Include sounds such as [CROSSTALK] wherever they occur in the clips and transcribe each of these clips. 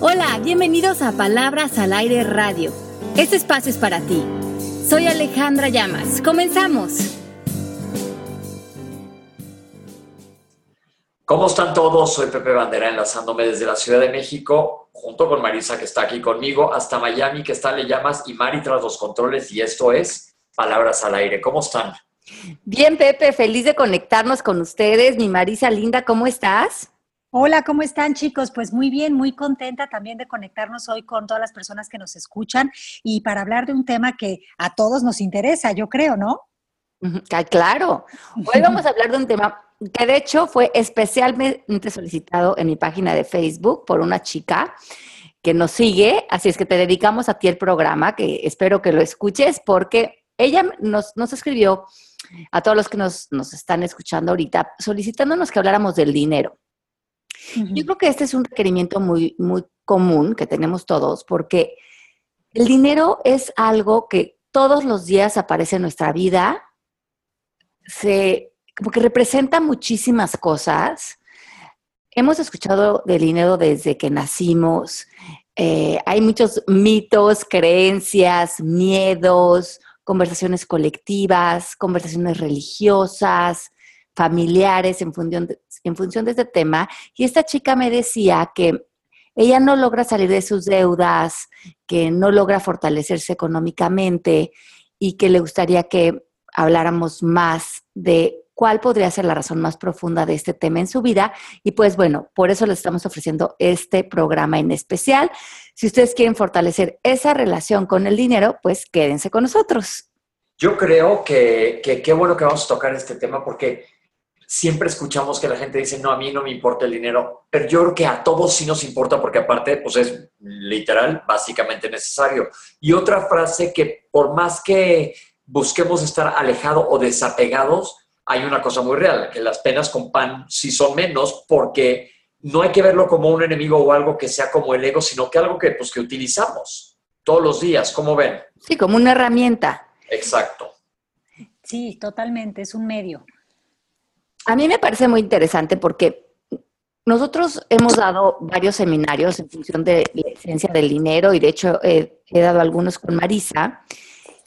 Hola, bienvenidos a Palabras al Aire Radio. Este espacio es para ti. Soy Alejandra Llamas. Comenzamos. ¿Cómo están todos? Soy Pepe Bandera enlazándome desde la Ciudad de México junto con Marisa que está aquí conmigo hasta Miami que está Le Llamas y Mari tras los controles y esto es Palabras al Aire. ¿Cómo están? Bien, Pepe, feliz de conectarnos con ustedes. Mi Marisa linda, ¿cómo estás? Hola, ¿cómo están chicos? Pues muy bien, muy contenta también de conectarnos hoy con todas las personas que nos escuchan y para hablar de un tema que a todos nos interesa, yo creo, ¿no? Claro. Hoy vamos a hablar de un tema que de hecho fue especialmente solicitado en mi página de Facebook por una chica que nos sigue, así es que te dedicamos a ti el programa, que espero que lo escuches porque ella nos, nos escribió a todos los que nos, nos están escuchando ahorita, solicitándonos que habláramos del dinero. Yo creo que este es un requerimiento muy, muy común que tenemos todos, porque el dinero es algo que todos los días aparece en nuestra vida, se, como que representa muchísimas cosas. Hemos escuchado del dinero desde que nacimos. Eh, hay muchos mitos, creencias, miedos, conversaciones colectivas, conversaciones religiosas, familiares en función, de, en función de este tema. Y esta chica me decía que ella no logra salir de sus deudas, que no logra fortalecerse económicamente y que le gustaría que habláramos más de cuál podría ser la razón más profunda de este tema en su vida. Y pues bueno, por eso les estamos ofreciendo este programa en especial. Si ustedes quieren fortalecer esa relación con el dinero, pues quédense con nosotros. Yo creo que qué bueno que vamos a tocar este tema porque siempre escuchamos que la gente dice, no, a mí no me importa el dinero, pero yo creo que a todos sí nos importa porque aparte, pues es literal, básicamente necesario. Y otra frase que por más que busquemos estar alejados o desapegados, hay una cosa muy real, que las penas con pan sí son menos porque no hay que verlo como un enemigo o algo que sea como el ego, sino que algo que, pues, que utilizamos todos los días, ¿cómo ven? Sí, como una herramienta. Exacto. Sí, totalmente, es un medio. A mí me parece muy interesante porque nosotros hemos dado varios seminarios en función de la esencia del dinero y de hecho he dado algunos con Marisa.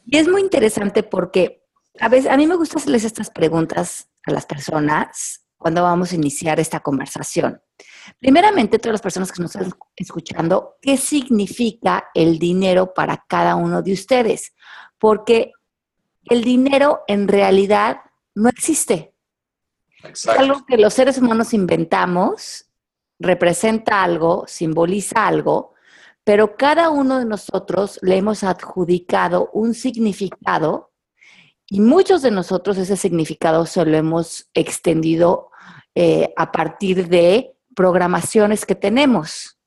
Y es muy interesante porque a veces a mí me gusta hacerles estas preguntas a las personas cuando vamos a iniciar esta conversación. Primeramente, todas las personas que nos están escuchando, ¿qué significa el dinero para cada uno de ustedes? Porque el dinero en realidad no existe. Es algo que los seres humanos inventamos, representa algo, simboliza algo, pero cada uno de nosotros le hemos adjudicado un significado y muchos de nosotros ese significado se lo hemos extendido eh, a partir de programaciones que tenemos.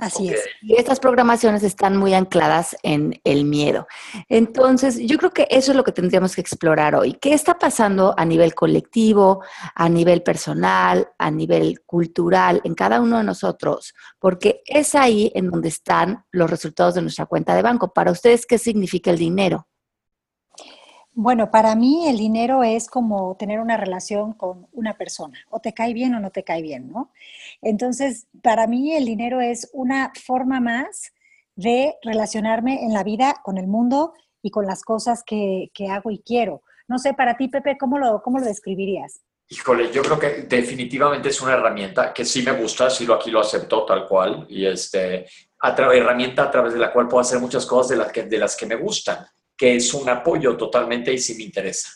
Así es. Y estas programaciones están muy ancladas en el miedo. Entonces, yo creo que eso es lo que tendríamos que explorar hoy. ¿Qué está pasando a nivel colectivo, a nivel personal, a nivel cultural, en cada uno de nosotros? Porque es ahí en donde están los resultados de nuestra cuenta de banco. Para ustedes, ¿qué significa el dinero? Bueno, para mí el dinero es como tener una relación con una persona, o te cae bien o no te cae bien, ¿no? Entonces, para mí el dinero es una forma más de relacionarme en la vida con el mundo y con las cosas que, hago y quiero. No sé, para ti, Pepe, ¿cómo lo, cómo lo describirías? Híjole, yo creo que definitivamente es una herramienta que sí me gusta, sí lo aquí lo acepto tal cual, y este, herramienta a través de la cual puedo hacer muchas cosas de las que, de las que me gustan que es un apoyo totalmente y si me interesa.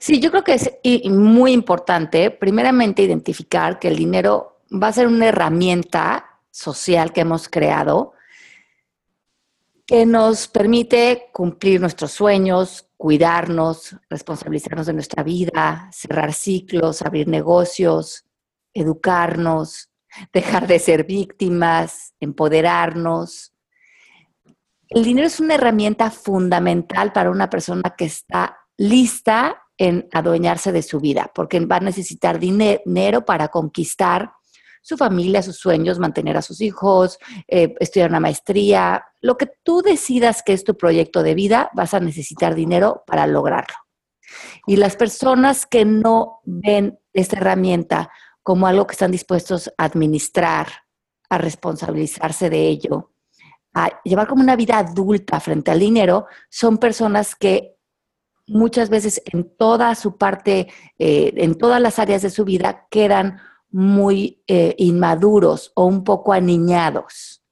Sí, yo creo que es muy importante, primeramente, identificar que el dinero va a ser una herramienta social que hemos creado que nos permite cumplir nuestros sueños, cuidarnos, responsabilizarnos de nuestra vida, cerrar ciclos, abrir negocios, educarnos, [LAUGHS] dejar de ser víctimas, empoderarnos, el dinero es una herramienta fundamental para una persona que está lista en adueñarse de su vida, porque va a necesitar dinero para conquistar su familia, sus sueños, mantener a sus hijos, eh, estudiar una maestría, lo que tú decidas que es tu proyecto de vida, vas a necesitar dinero para lograrlo. Y las personas que no ven esta herramienta como algo que están dispuestos a administrar, a responsabilizarse de ello, a llevar como una vida adulta frente al dinero, son personas que muchas veces en toda su parte, eh, en todas las áreas de su vida, quedan muy eh, inmaduros o un poco aniñados.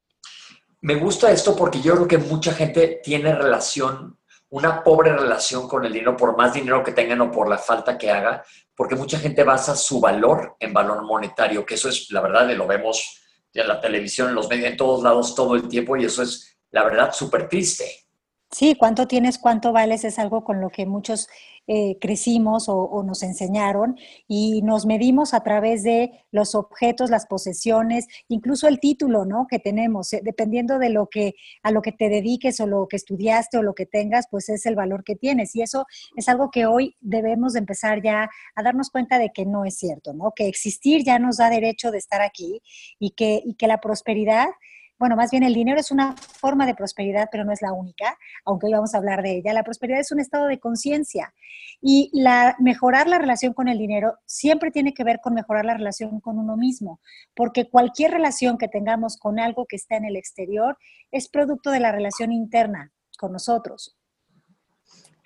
Me gusta esto porque yo creo que mucha gente tiene relación, una pobre relación con el dinero, por más dinero que tengan o por la falta que haga, porque mucha gente basa su valor en valor monetario, que eso es, la verdad, lo vemos en la televisión, en los medios, en todos lados, todo el tiempo, y eso es, la verdad, súper triste. Sí, cuánto tienes, cuánto vales es algo con lo que muchos eh, crecimos o, nos enseñaron y nos medimos a través de los objetos, las posesiones, incluso el título, ¿no? Que tenemos, eh, dependiendo de lo que a lo que te dediques o lo que estudiaste o lo que tengas, pues es el valor que tienes y eso es algo que hoy debemos de empezar ya a darnos cuenta de que no es cierto, ¿no? Que existir ya nos da derecho de estar aquí y que y que la prosperidad bueno, más bien el dinero es una forma de prosperidad, pero no es la única, aunque hoy vamos a hablar de ella. La prosperidad es un estado de conciencia y la, mejorar la relación con el dinero siempre tiene que ver con mejorar la relación con uno mismo, porque cualquier relación que tengamos con algo que está en el exterior es producto de la relación interna con nosotros.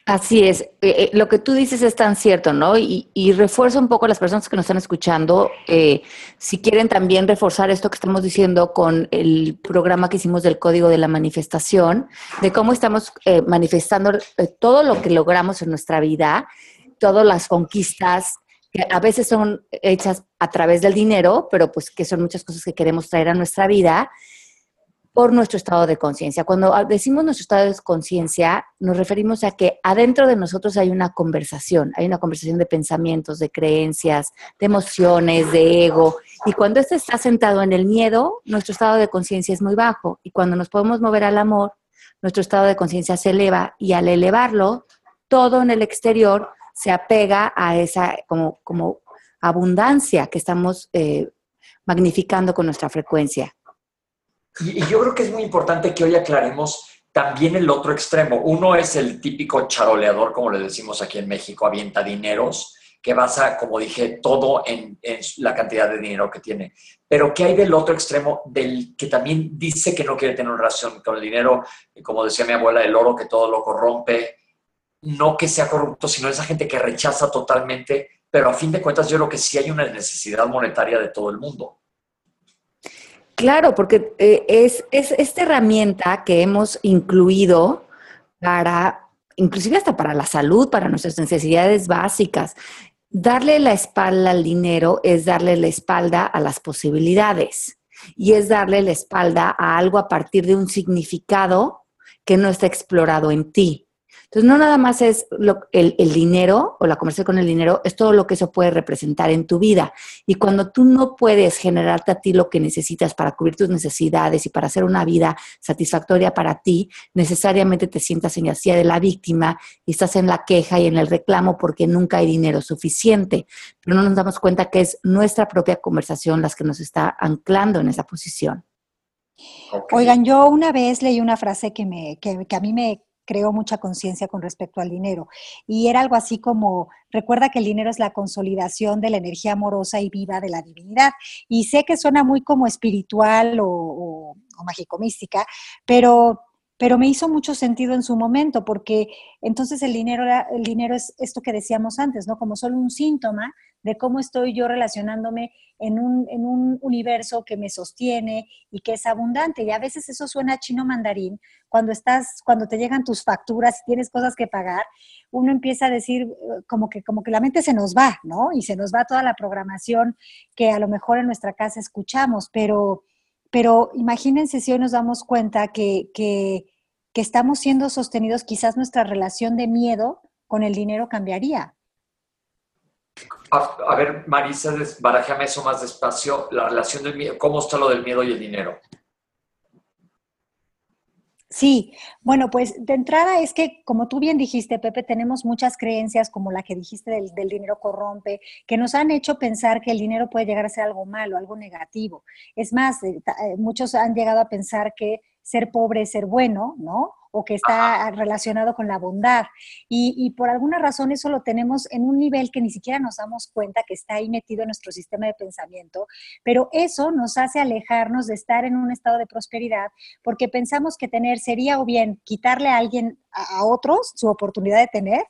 Así es, eh, eh, lo que tú dices es tan cierto, ¿no? Y, y refuerzo un poco a las personas que nos están escuchando, eh, si quieren también reforzar esto que estamos diciendo con el programa que hicimos del Código de la Manifestación, de cómo estamos manifestando todo lo que logramos en nuestra vida, todas las conquistas, que a veces son hechas a través del dinero, pero pues que son muchas cosas que queremos traer a nuestra vida por nuestro estado de conciencia. Cuando decimos nuestro estado de conciencia, nos referimos a que adentro de nosotros hay una conversación, hay una conversación de pensamientos, de creencias, de emociones, de ego. Y cuando este está sentado en el miedo, nuestro estado de conciencia es muy bajo. Y cuando nos podemos mover al amor, nuestro estado de conciencia se eleva y al elevarlo, todo en el exterior se apega a esa como, como abundancia que estamos eh, magnificando con nuestra frecuencia. Y, yo creo que es muy importante que hoy aclaremos también el otro extremo. Uno es el típico charoleador, como le decimos aquí en México, avienta dineros, que basa, como dije, todo en, la cantidad de dinero que tiene. Pero ¿qué hay del otro extremo, del que también dice que no quiere tener una relación con el dinero? Como decía mi abuela, el oro que todo lo corrompe. No que sea corrupto, sino esa gente que rechaza totalmente. Pero a fin de cuentas, yo creo que sí hay una necesidad monetaria de todo el mundo. Claro, porque eh, es, esta herramienta que hemos incluido para, inclusive hasta para la salud, para nuestras necesidades básicas. Darle la espalda al dinero es darle la espalda a las posibilidades y es darle la espalda a algo a partir de un significado que no está explorado en ti. Entonces, no nada más es el, dinero o la conversación con el dinero, es todo lo que eso puede representar en tu vida. Y cuando tú no puedes generarte a ti lo que necesitas para cubrir tus necesidades y para hacer una vida satisfactoria para ti, necesariamente te sientas en la silla de la víctima y estás en la queja y en el reclamo porque nunca hay dinero suficiente. Pero no nos damos cuenta que es nuestra propia conversación las que nos está anclando en esa posición. Oigan, yo una vez leí una frase que, me, que a mí me creó mucha conciencia con respecto al dinero. Y era algo así como, recuerda que el dinero es la consolidación de la energía amorosa y viva de la divinidad. Y sé que suena muy como espiritual o, o, mágico mística, pero pero me hizo mucho sentido en su momento, porque entonces el dinero, el dinero es esto que decíamos antes, ¿no? Como solo un síntoma de cómo estoy yo relacionándome en un, en un universo que me sostiene y que es abundante. Y a veces eso suena chino mandarín. Cuando estás, cuando te llegan tus facturas y tienes cosas que pagar, uno empieza a decir eh, como que, como que la mente se nos va, ¿no? Y se nos va toda la programación que a lo mejor en nuestra casa escuchamos, pero, pero imagínense si hoy nos damos cuenta que, que que estamos siendo sostenidos, quizás nuestra relación de miedo con el dinero cambiaría. A, ver, Marisa, barajame eso más despacio, la relación del miedo, ¿cómo está lo del miedo y el dinero? Sí, bueno, pues de entrada es que, como tú bien dijiste, Pepe, tenemos muchas creencias, como la que dijiste del, del, dinero corrompe, que nos han hecho pensar que el dinero puede llegar a ser algo malo, algo negativo. Es más, eh, eh, muchos han llegado a pensar que ser pobre es ser bueno, ¿no? O que está relacionado con la bondad. Y, por alguna razón eso lo tenemos en un nivel que ni siquiera nos damos cuenta que está ahí metido en nuestro sistema de pensamiento, pero eso nos hace alejarnos de estar en un estado de prosperidad porque pensamos que tener sería o bien quitarle a alguien, a, otros, su oportunidad de tener,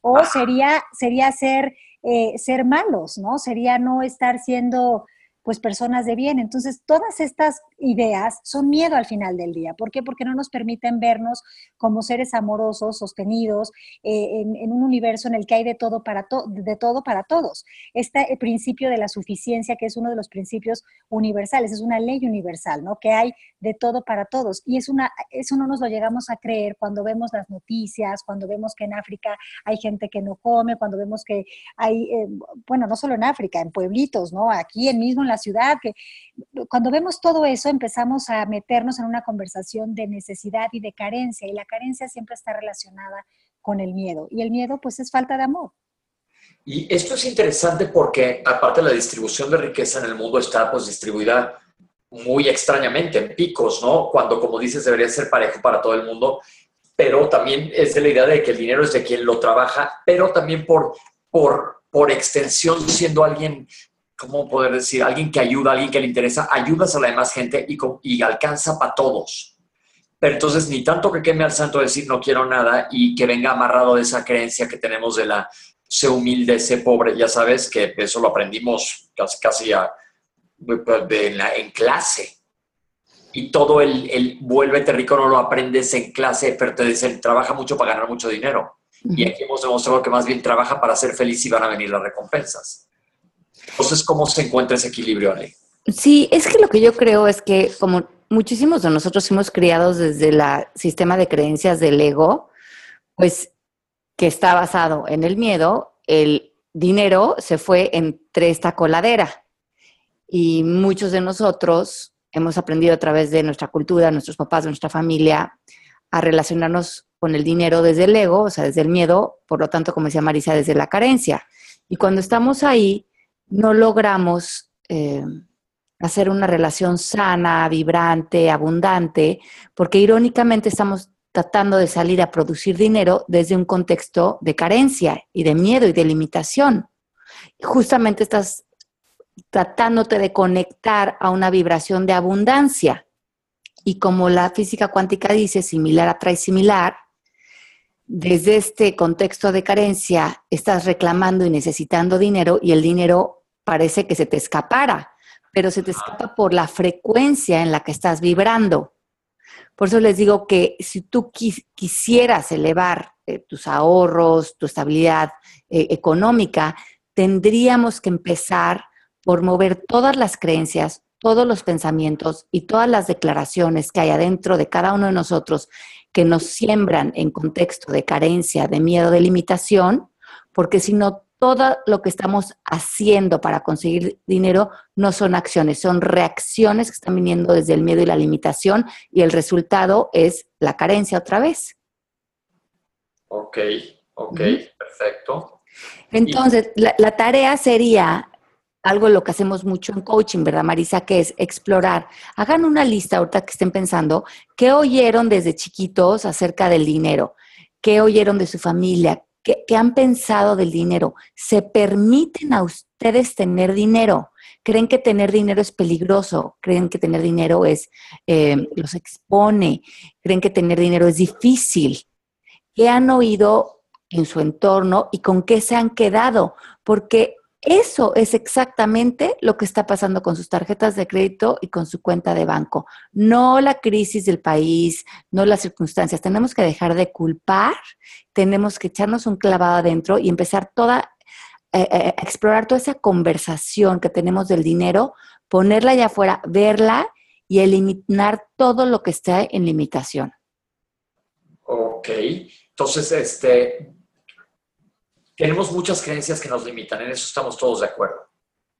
o sería, sería ser, eh, ser malos, ¿no? Sería no estar siendo pues personas de bien. Entonces, todas estas ideas son miedo al final del día. ¿Por qué? Porque no nos permiten vernos como seres amorosos, sostenidos, eh, en, un universo en el que hay de todo para, de todo para todos. Este principio de la suficiencia, que es uno de los principios universales, es una ley universal, ¿no? Que hay de todo para todos. Y es una, eso no nos lo llegamos a creer cuando vemos las noticias, cuando vemos que en África hay gente que no come, cuando vemos que hay, eh, bueno, no solo en África, en pueblitos, ¿no? Aquí en mismo en la ciudad, que cuando vemos todo eso empezamos a meternos en una conversación de necesidad y de carencia, y la carencia siempre está relacionada con el miedo, y el miedo pues es falta de amor. Y esto es interesante porque aparte la distribución de riqueza en el mundo está pues distribuida muy extrañamente en picos, ¿no? Cuando como dices debería ser parejo para todo el mundo, pero también es de la idea de que el dinero es de quien lo trabaja, pero también por, por, por extensión siendo alguien ¿cómo poder decir? Alguien que ayuda, alguien que le interesa, ayudas a la demás gente y, y alcanza para todos. Pero entonces ni tanto que queme al santo decir no quiero nada y que venga amarrado de esa creencia que tenemos de la sé humilde, sé pobre, ya sabes que eso lo aprendimos casi, casi en, clase. Y todo el, el vuélvete rico no lo aprendes en clase, pero te dicen trabaja mucho para ganar mucho dinero. Y aquí hemos demostrado que más bien trabaja para ser feliz y van a venir las recompensas. Entonces, ¿cómo se encuentra ese equilibrio ahí? Sí, es que lo que yo creo es que como muchísimos de nosotros fuimos criados desde el sistema de creencias del ego, pues que está basado en el miedo, el dinero se fue entre esta coladera. Y muchos de nosotros hemos aprendido a través de nuestra cultura, nuestros papás, nuestra familia, a relacionarnos con el dinero desde el ego, o sea, desde el miedo, por lo tanto, como decía Marisa, desde la carencia. Y cuando estamos ahí, no logramos eh, hacer una relación sana, vibrante, abundante, porque irónicamente estamos tratando de salir a producir dinero desde un contexto de carencia y de miedo y de limitación. Justamente estás tratándote de conectar a una vibración de abundancia. Y como la física cuántica dice, similar atrae similar, desde este contexto de carencia estás reclamando y necesitando dinero y el dinero parece que se te escapara, pero se te escapa por la frecuencia en la que estás vibrando. Por eso les digo que si tú quisieras elevar eh, tus ahorros, tu estabilidad eh, económica, tendríamos que empezar por mover todas las creencias, todos los pensamientos y todas las declaraciones que hay adentro de cada uno de nosotros que nos siembran en contexto de carencia, de miedo, de limitación, porque si no, todo lo que estamos haciendo para conseguir dinero no son acciones, son reacciones que están viniendo desde el miedo y la limitación y el resultado es la carencia otra vez. Ok, ok, perfecto. Entonces, la, tarea sería algo lo que hacemos mucho en coaching, ¿verdad, Marisa? Que es explorar. Hagan una lista ahorita que estén pensando qué oyeron desde chiquitos acerca del dinero, qué oyeron de su familia, ¿Qué, han pensado del dinero? ¿Se permiten a ustedes tener dinero? ¿Creen que tener dinero es peligroso? ¿Creen que tener dinero es, eh, los expone? ¿Creen que tener dinero es difícil? ¿Qué han oído en su entorno y con qué se han quedado? Porque eso es exactamente lo que está pasando con sus tarjetas de crédito y con su cuenta de banco. No la crisis del país, no las circunstancias. Tenemos que dejar de culpar, tenemos que echarnos un clavado adentro y empezar toda, eh, eh, explorar toda esa conversación que tenemos del dinero, ponerla allá afuera, verla y eliminar todo lo que está en limitación. Ok, entonces, este, tenemos muchas creencias que nos limitan, en eso estamos todos de acuerdo.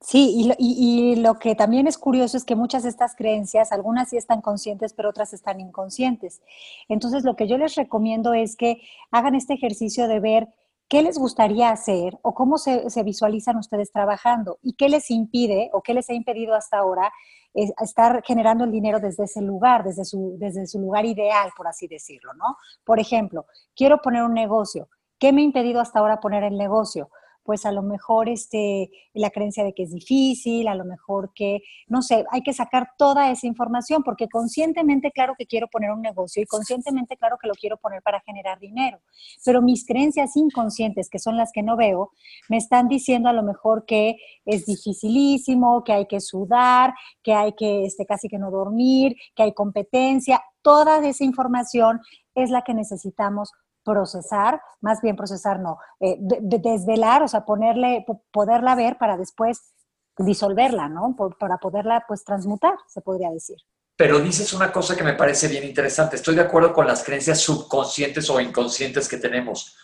Sí, y, lo que también es curioso es que muchas de estas creencias, algunas sí están conscientes, pero otras están inconscientes. Entonces, lo que yo les recomiendo es que hagan este ejercicio de ver qué les gustaría hacer o cómo se, visualizan ustedes trabajando y qué les impide o qué les ha impedido hasta ahora estar generando el dinero desde ese lugar, desde su, desde su lugar ideal, por así decirlo, ¿no? Por ejemplo, quiero poner un negocio. ¿Qué me ha impedido hasta ahora poner el negocio? pues a lo mejor este, la creencia de que es difícil, a lo mejor que, no sé, hay que sacar toda esa información, porque conscientemente, claro que quiero poner un negocio y conscientemente, claro que lo quiero poner para generar dinero, pero mis creencias inconscientes, que son las que no veo, me están diciendo a lo mejor que es dificilísimo, que hay que sudar, que hay que este, casi que no dormir, que hay competencia, toda esa información es la que necesitamos procesar, más bien procesar no, eh, desvelar, o sea, ponerle, poderla ver para después disolverla, ¿no? para poderla pues transmutar, se podría decir. Pero dices una cosa que me parece bien interesante. Estoy de acuerdo con las creencias subconscientes o inconscientes que tenemos.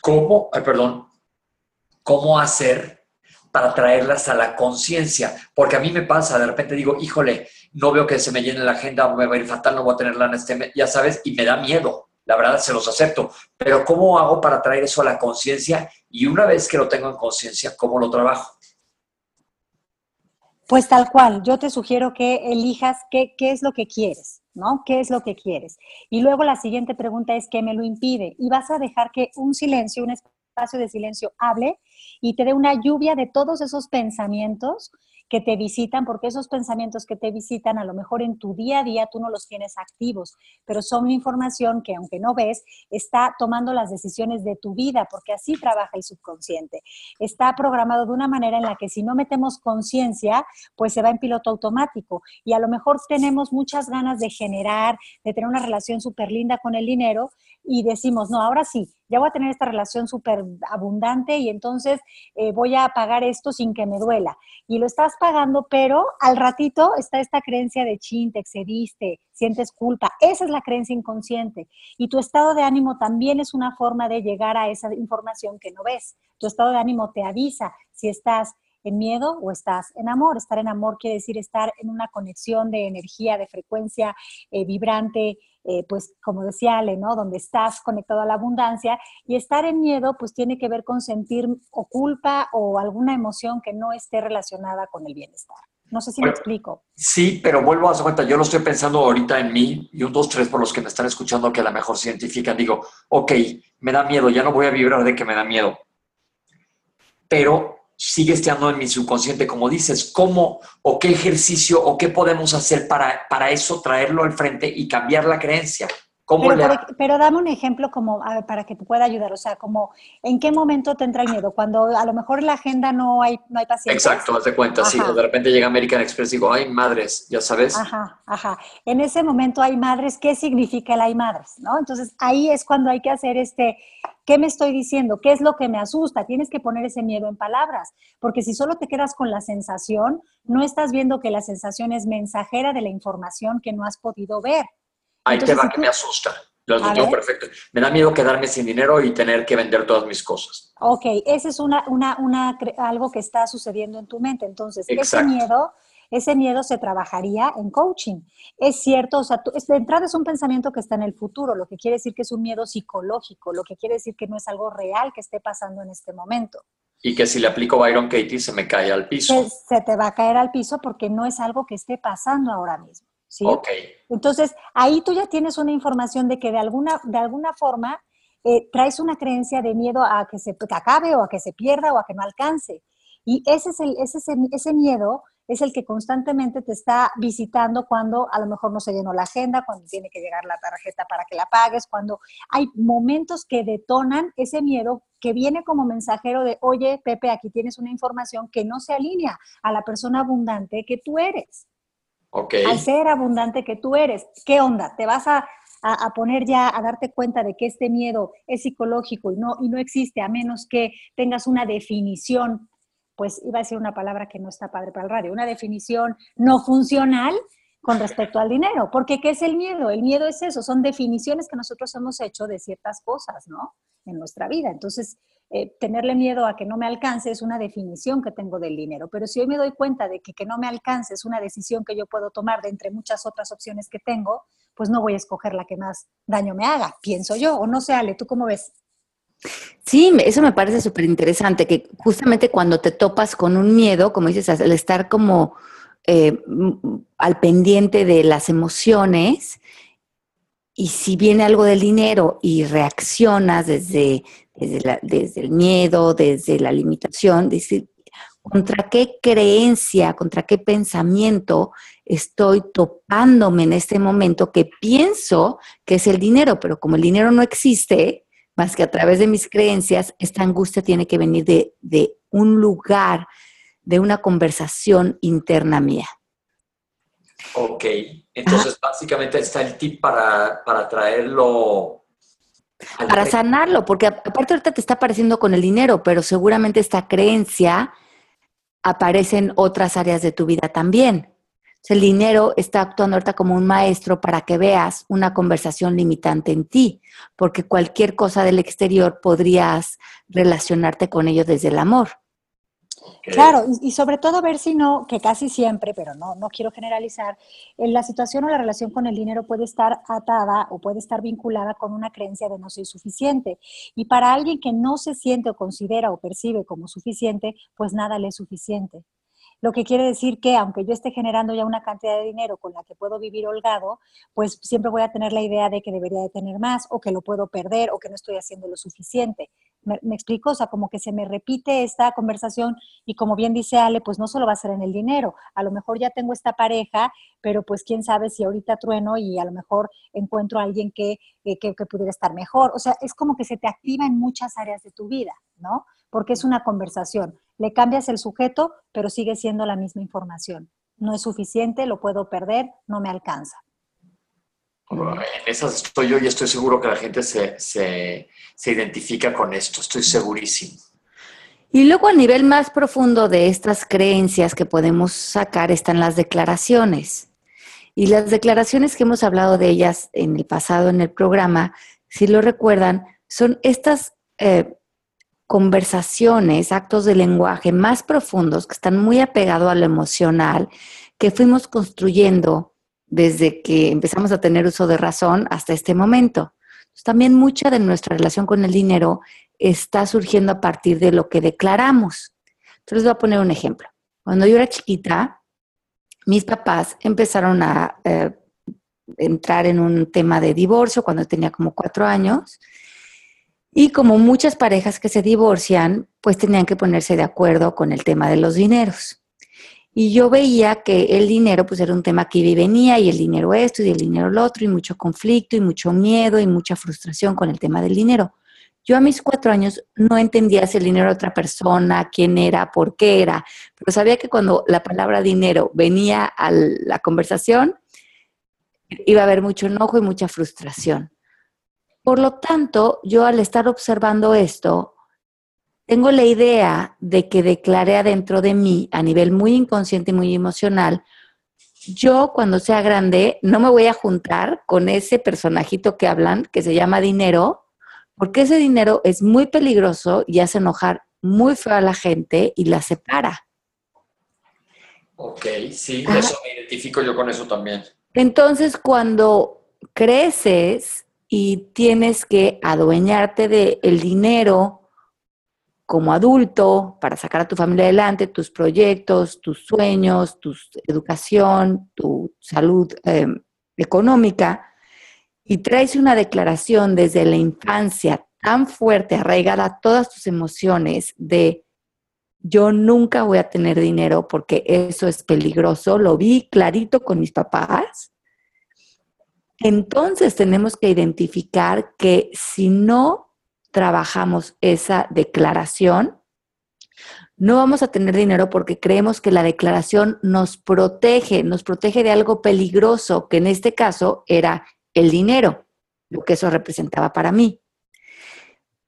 ¿Cómo, ay, perdón, cómo hacer para traerlas a la conciencia? Porque a mí me pasa, de repente digo, híjole, no veo que se me llene la agenda, me va a ir fatal, no voy a tener en este, ya sabes, y me da miedo la verdad se los acepto, pero ¿cómo hago para traer eso a la conciencia? Y una vez que lo tengo en conciencia, ¿cómo lo trabajo? Pues tal cual, yo te sugiero que elijas qué, qué es lo que quieres, ¿no? ¿Qué es lo que quieres? Y luego la siguiente pregunta es, ¿qué me lo impide? Y vas a dejar que un silencio, un espacio de silencio hable y te dé una lluvia de todos esos pensamientos que te visitan, porque esos pensamientos que te visitan, a lo mejor en tu día a día tú no los tienes activos, pero son información que aunque no ves, está tomando las decisiones de tu vida, porque así trabaja el subconsciente. Está programado de una manera en la que si no metemos conciencia, pues se va en piloto automático y a lo mejor tenemos muchas ganas de generar, de tener una relación súper linda con el dinero y decimos, no, ahora sí, ya voy a tener esta relación súper abundante y entonces eh, voy a pagar esto sin que me duela. Y lo estás pagando, pero al ratito está esta creencia de chin, te excediste, sientes culpa. Esa es la creencia inconsciente. Y tu estado de ánimo también es una forma de llegar a esa información que no ves. Tu estado de ánimo te avisa si estás en miedo o estás en amor. Estar en amor quiere decir estar en una conexión de energía, de frecuencia eh, vibrante, eh, pues como decía Ale, ¿no? Donde estás conectado a la abundancia y estar en miedo pues tiene que ver con sentir o culpa o alguna emoción que no esté relacionada con el bienestar. No sé si me explico. Sí, pero vuelvo a hacer cuenta, yo lo estoy pensando ahorita en mí y un, dos, tres por los que me están escuchando que a lo mejor se identifican, digo, ok, me da miedo, ya no voy a vibrar de que me da miedo. Pero sigue estando en mi subconsciente, como dices, ¿cómo o qué ejercicio o qué podemos hacer para, para eso, traerlo al frente y cambiar la creencia? ¿Cómo pero, pero, dame un ejemplo como para que te pueda ayudar, o sea, como en qué momento te entra el miedo, cuando a lo mejor en la agenda no hay, no hay pacientes. Exacto, haz de cuenta, sí, de repente llega American Express y digo, ay madres, ya sabes. Ajá, ajá. En ese momento hay madres, ¿qué significa el hay madres? ¿No? Entonces ahí es cuando hay que hacer este, ¿Qué me estoy diciendo? ¿Qué es lo que me asusta? Tienes que poner ese miedo en palabras, porque si solo te quedas con la sensación, no estás viendo que la sensación es mensajera de la información que no has podido ver. Ahí te va, que me asusta. Lo has perfecto. Me da miedo quedarme sin dinero y tener que vender todas mis cosas. Ok, ese es una, una, una, algo que está sucediendo en tu mente. Entonces, ese miedo ese miedo se trabajaría en coaching. Es cierto, o sea, de entrada es un pensamiento que está en el futuro, lo que quiere decir que es un miedo psicológico, lo que quiere decir que no es algo real que esté pasando en este momento. Y que si le aplico Byron Katie se me cae al piso. Se, te va a caer al piso porque no es algo que esté pasando ahora mismo. ¿Sí? Entonces, ahí tú ya tienes una información de que de alguna, de alguna forma eh, traes una creencia de miedo a que se acabe o a que se pierda o a que no alcance. Y ese, es el, ese, ese miedo es el que constantemente te está visitando cuando a lo mejor no se llenó la agenda, cuando tiene que llegar la tarjeta para que la pagues, cuando hay momentos que detonan ese miedo que viene como mensajero de, oye, Pepe, aquí tienes una información que no se alinea a la persona abundante que tú eres. Al ser abundante que tú eres. ¿Qué onda? ¿Te vas a, a, poner ya, a darte cuenta de que este miedo es psicológico y no, y no existe a menos que tengas una definición pues iba a decir una palabra que no está padre para el radio, una definición no funcional con respecto al dinero. Porque ¿qué es el miedo? El miedo es eso, son definiciones que nosotros hemos hecho de ciertas cosas, ¿no? En nuestra vida. Entonces, eh, tenerle miedo a que no me alcance es una definición que tengo del dinero. Pero si hoy me doy cuenta de que que no me alcance es una decisión que yo puedo tomar de entre muchas otras opciones que tengo, pues no voy a escoger la que más daño me haga, pienso yo. O no sé, Ale, ¿tú cómo ves? Sí, eso me parece súper interesante, que justamente cuando te topas con un miedo, como dices, al estar como eh, al pendiente de las emociones, y si viene algo del dinero y reaccionas desde, desde, el miedo, desde la limitación, decir, ¿contra qué creencia, contra qué pensamiento estoy topándome en este momento que pienso que es el dinero? Pero como el dinero no existe, más que a través de mis creencias, esta angustia tiene que venir de, de un lugar, de una conversación interna mía. Ok, entonces básicamente está el tip para, para traerlo. Para sanarlo, porque aparte ahorita te está apareciendo con el dinero, pero seguramente esta creencia aparece en otras áreas de tu vida también. el dinero está actuando ahorita como un maestro para que veas una conversación limitante en ti, porque cualquier cosa del exterior podrías relacionarte con ello desde el amor. Claro, y, sobre todo ver si no, que casi siempre, pero no, no quiero generalizar, en la situación o la relación con el dinero puede estar atada o puede estar vinculada con una creencia de no soy suficiente. Y para alguien que no se siente o considera o percibe como suficiente, pues nada le es suficiente. Lo que quiere decir que aunque yo esté generando ya una cantidad de dinero con la que puedo vivir holgado, pues siempre voy a tener la idea de que debería de tener más o que lo puedo perder o que no estoy haciendo lo suficiente. ¿Me, explico? O sea, como que se me repite esta conversación y como bien dice Ale, pues no solo va a ser en el dinero. A lo mejor ya tengo esta pareja, pero pues quién sabe si ahorita trueno y a lo mejor encuentro a alguien que, eh, que, que pudiera estar mejor. O sea, es como que se te activa en muchas áreas de tu vida, ¿no? Porque es una conversación. Le cambias el sujeto, pero sigue siendo la misma información. No es suficiente, lo puedo perder, no me alcanza. En esas estoy yo y estoy seguro que la gente se, se, se identifica con esto, estoy segurísimo. Y luego a nivel más profundo de estas creencias que podemos sacar están las declaraciones. Y las declaraciones que hemos hablado de ellas en el pasado en el programa, si lo recuerdan, son estas eh, conversaciones, actos de lenguaje más profundos que están muy apegados a lo emocional, que fuimos construyendo desde que empezamos a tener uso de razón hasta este momento. también mucha de nuestra relación con el dinero está surgiendo a partir de lo que declaramos. Entonces les voy a poner un ejemplo. Cuando yo era chiquita, mis papás empezaron a eh, entrar en un tema de divorcio cuando tenía como cuatro años y como muchas parejas que se divorcian, pues tenían que ponerse de acuerdo con el tema de los dineros. Y yo veía que el dinero pues era un tema que iba y venía y el dinero esto y el dinero lo otro y mucho conflicto y mucho miedo y mucha frustración con el tema del dinero. Yo a mis cuatro años no entendía si el dinero era otra persona, quién era, por qué era, pero sabía que cuando la palabra dinero venía a la conversación, iba a haber mucho enojo y mucha frustración. Por lo tanto, yo al estar observando esto, tengo la idea de que declaré adentro de mí, a nivel muy inconsciente y muy emocional, yo cuando sea grande no me voy a juntar con ese personajito que hablan, que se llama dinero, porque ese dinero es muy peligroso y hace enojar muy feo a la gente y la separa. Ok, sí, eso me identifico yo con eso también. Entonces, cuando creces y tienes que adueñarte del el dinero como adulto para sacar a tu familia adelante, tus proyectos, tus sueños, tu educación, tu salud em, económica, y traes una declaración desde la infancia tan fuerte, arraigada a todas tus emociones de yo nunca voy a tener dinero porque eso es peligroso, lo vi clarito con mis papás, entonces tenemos que identificar que si no trabajamos esa declaración, no vamos a tener dinero porque creemos que la declaración nos protege, nos protege de algo peligroso, que en este caso era el dinero, lo que eso representaba para mí.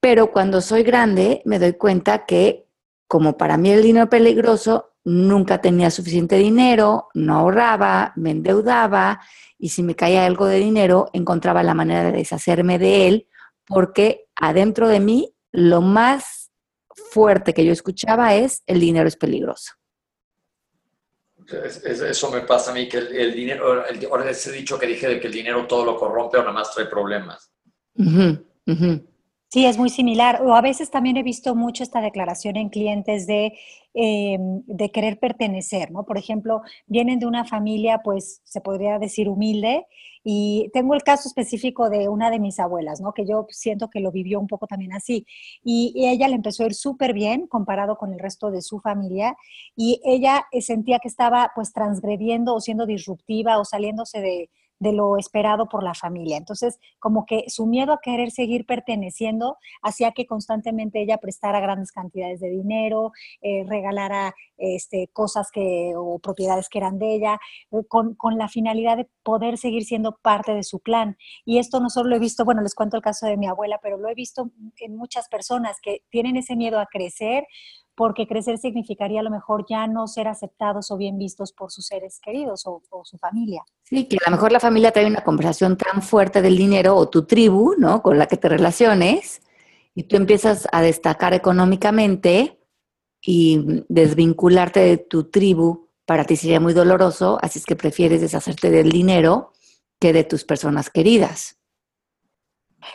Pero cuando soy grande me doy cuenta que como para mí el dinero peligroso, nunca tenía suficiente dinero, no ahorraba, me endeudaba y si me caía algo de dinero, encontraba la manera de deshacerme de él, porque adentro de mí lo más fuerte que yo escuchaba es el dinero es peligroso. Eso me pasa a mí, que el, dinero, ahora ese dicho que dije de que el dinero todo lo corrompe o nada más trae problemas. Sí, es muy similar. O a veces también he visto mucho esta declaración en clientes de, em, de querer pertenecer, ¿no? Por ejemplo, vienen de una familia, pues se podría decir humilde, y tengo el caso específico de una de mis abuelas, ¿no? Que yo siento que lo vivió un poco también así. Y, y ella le empezó a ir súper bien comparado con el resto de su familia, y ella eh, sentía que estaba pues transgrediendo o siendo disruptiva o saliéndose de de lo esperado por la familia. Entonces, como que su miedo a querer seguir perteneciendo hacía que constantemente ella prestara grandes cantidades de dinero, eh, regalara este, cosas que, o propiedades que eran de ella, eh, con, con, la finalidad de poder seguir siendo parte de su clan. Y esto no solo lo he visto, bueno, les cuento el caso de mi abuela, pero lo he visto en muchas personas que tienen ese miedo a crecer porque crecer significaría a lo mejor ya no ser aceptados o bien vistos por sus seres queridos o, su familia. Sí, que a lo mejor la familia trae una conversación tan fuerte del dinero o tu tribu, ¿no? Con la que te relaciones y tú empiezas a destacar económicamente y desvincularte de tu tribu para ti sería muy doloroso, así es que prefieres deshacerte del dinero que de tus personas queridas.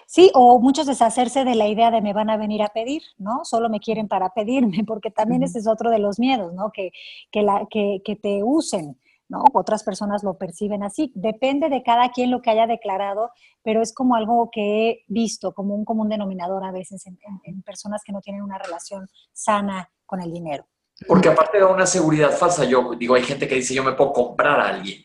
Sí, o muchos deshacerse de la idea de me van a venir a pedir, ¿no? Solo me quieren para pedirme, porque también ese es otro de los miedos, ¿no? Que, que, la, que, que te usen, ¿no? Otras personas lo perciben así. Depende de cada quien lo que haya declarado, pero es como algo que he visto como un común denominador a veces en, en personas que no tienen una relación sana con el dinero. Porque aparte de una seguridad falsa, yo digo, hay gente que dice, yo me puedo comprar a alguien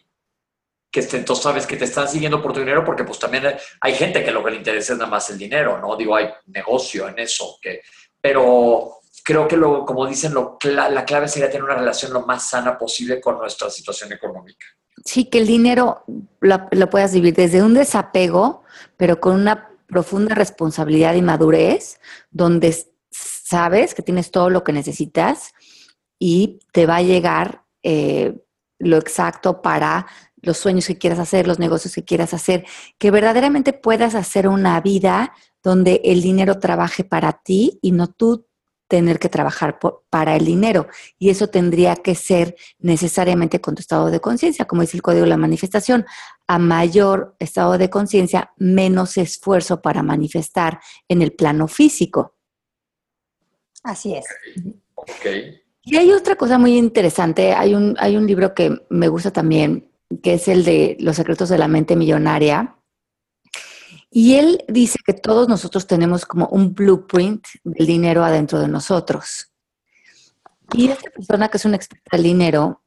que entonces sabes que te están siguiendo por tu dinero porque pues también hay gente que lo que le interesa es nada más el dinero, ¿no? Digo, hay negocio en eso, que, pero creo que lo, como dicen, lo, la clave sería tener una relación lo más sana posible con nuestra situación económica. Sí, que el dinero lo, lo puedas vivir desde un desapego, pero con una profunda responsabilidad y madurez, donde sabes que tienes todo lo que necesitas y te va a llegar eh, lo exacto para los sueños que quieras hacer, los negocios que quieras hacer, que verdaderamente puedas hacer una vida donde el dinero trabaje para ti y no tú tener que trabajar para el dinero. Y eso tendría que ser necesariamente con tu estado de conciencia, como dice el código de la manifestación. A mayor estado de conciencia, menos esfuerzo para manifestar en el plano físico. Así es. Y hay otra cosa muy interesante. Hay un, hay un libro que me gusta también, que es el de Los secretos de la mente millonaria. Y él dice que todos nosotros tenemos como un blueprint del dinero adentro de nosotros. Y esta persona que es una experta del dinero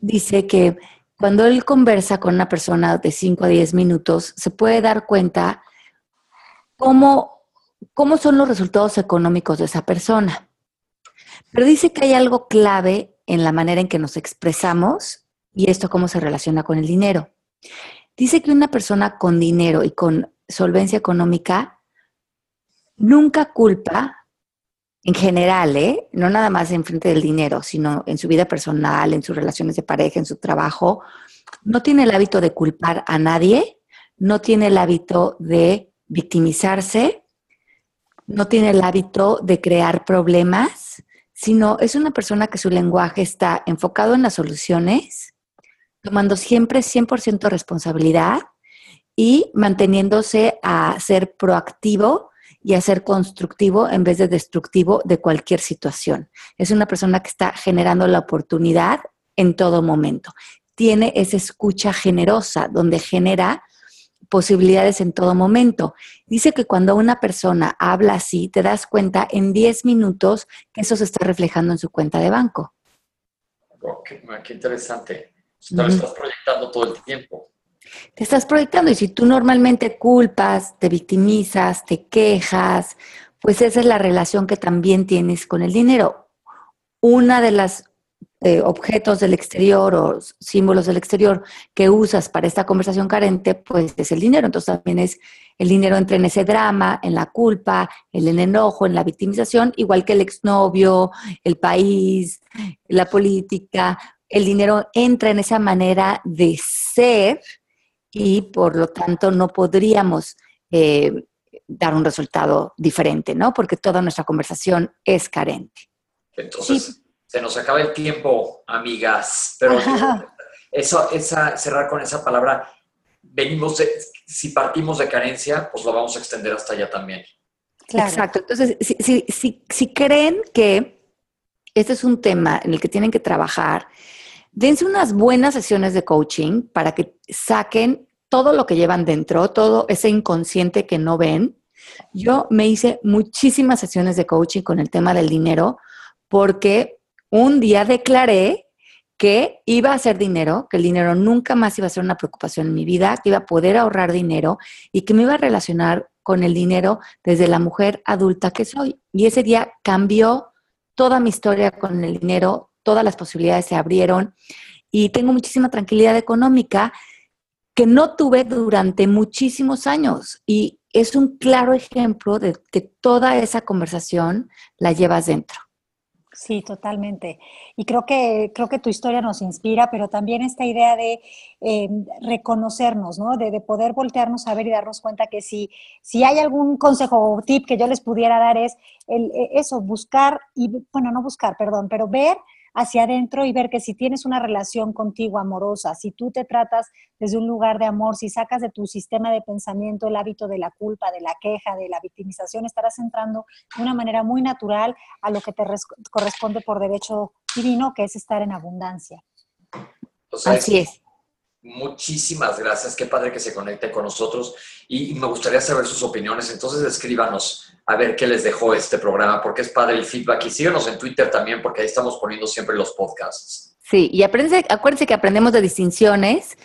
dice que cuando él conversa con una persona de 5 a 10 minutos, se puede dar cuenta cómo, cómo son los resultados económicos de esa persona. Pero dice que hay algo clave en la manera en que nos expresamos y esto cómo se relaciona con el dinero. Dice que una persona con dinero y con solvencia económica nunca culpa, en general, ¿eh? no nada más en frente del dinero, sino en su vida personal, en sus relaciones de pareja, en su trabajo, no tiene el hábito de culpar a nadie, no tiene el hábito de victimizarse, no tiene el hábito de crear problemas, sino es una persona que su lenguaje está enfocado en las soluciones tomando siempre 100% responsabilidad y manteniéndose a ser proactivo y a ser constructivo en vez de destructivo de cualquier situación. Es una persona que está generando la oportunidad en todo momento. Tiene esa escucha generosa donde genera posibilidades en todo momento. Dice que cuando una persona habla así, te das cuenta en 10 minutos que eso se está reflejando en su cuenta de banco. qué interesante. Te lo estás proyectando todo el tiempo. Te estás proyectando y si tú normalmente culpas, te victimizas, te quejas, pues esa es la relación que también tienes con el dinero. Una de las eh, objetos del exterior o símbolos del exterior que usas para esta conversación carente, pues es el dinero. Entonces también es el dinero entra en ese drama, en la culpa, en el enojo, en la victimización, igual que el exnovio, el país, la política el dinero entra en esa manera de ser y por lo tanto no podríamos eh, dar un resultado diferente, ¿no? Porque toda nuestra conversación es carente. Entonces, se nos acaba el tiempo, amigas, pero eso, esa, cerrar con esa palabra, venimos, si partimos de carencia, pues lo vamos a extender hasta allá también. Exacto. Entonces, si, si creen que este es un tema en el que tienen que trabajar, dense unas buenas sesiones de coaching para que saquen todo lo que llevan dentro, todo ese inconsciente que no ven. Yo me hice muchísimas sesiones de coaching con el tema del dinero porque un día declaré que iba a hacer dinero, que el dinero nunca más iba a ser una preocupación en mi vida, que iba a poder ahorrar dinero y que me iba a relacionar con el dinero desde la mujer adulta que soy. Y ese día cambió toda mi historia con el dinero, todas las posibilidades se abrieron y tengo muchísima tranquilidad económica que no tuve durante muchísimos años. Y es un claro ejemplo de que toda esa conversación la llevas dentro. Sí, totalmente. Y creo que, creo que tu historia nos inspira, pero también esta idea de eh, reconocernos, ¿no? De, poder voltearnos a ver y darnos cuenta que si, si hay algún consejo o tip que yo les pudiera dar es el, e, eso, buscar, y bueno, no buscar, perdón, pero ver hacia adentro y ver que si tienes una relación contigo amorosa, si tú te tratas desde un lugar de amor, si sacas de tu sistema de pensamiento el hábito de la culpa, de la queja, de la victimización, estarás entrando de una manera muy natural a lo que te corresponde por derecho divino, que es estar en abundancia. Así es. Muchísimas gracias, qué padre que se conecte con nosotros y me gustaría saber sus opiniones. Entonces escríbanos a ver qué les dejó este programa, porque es padre el feedback y síganos en Twitter también, porque ahí estamos poniendo siempre los podcasts. Sí, y acuérdense que aprendemos de distinciones,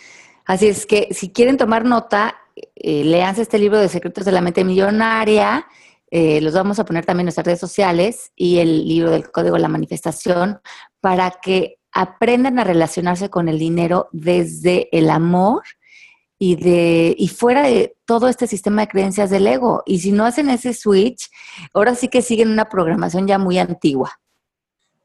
así es que si quieren tomar nota, eh, leanse este libro de Secretos de la Mente Millonaria, eh, los vamos a poner también en nuestras redes sociales y el libro del Código de la Manifestación para que aprendan a relacionarse con el dinero desde el amor y, de, y fuera de todo este sistema de creencias del ego. Y si no hacen ese switch, ahora sí que siguen una programación ya muy antigua.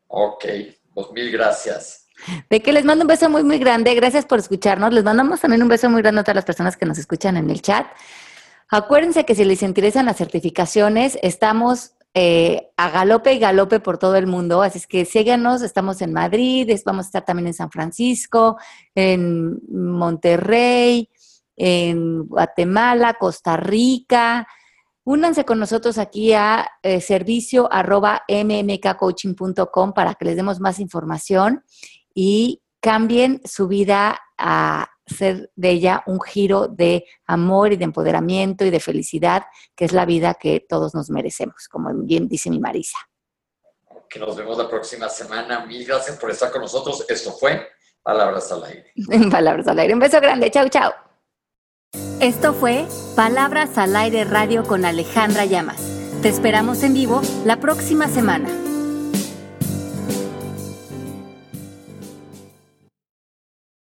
Ok, pues mil gracias. De que les mando un beso muy, muy grande. Gracias por escucharnos. Les mandamos también un beso muy grande a todas las personas que nos escuchan en el chat. Acuérdense que si les interesan las certificaciones, estamos eh, a galope y galope por todo el mundo. Así es que síganos, estamos en Madrid, vamos a estar también en San Francisco, en Monterrey, en Guatemala, Costa Rica. Únanse con nosotros aquí a eh, servicio arroba mmkcoaching.com para que les demos más información y cambien su vida a ser de ella un giro de amor y de empoderamiento y de felicidad, que es la vida que todos nos merecemos, como bien dice mi Marisa. Que nos vemos la próxima semana. Mil gracias por estar con nosotros. Esto fue Palabras al Aire. [LAUGHS] Palabras al Aire. Un beso grande. Chau, chau. Esto fue Palabras al Aire Radio con Alejandra Llamas. Te esperamos en vivo la próxima semana.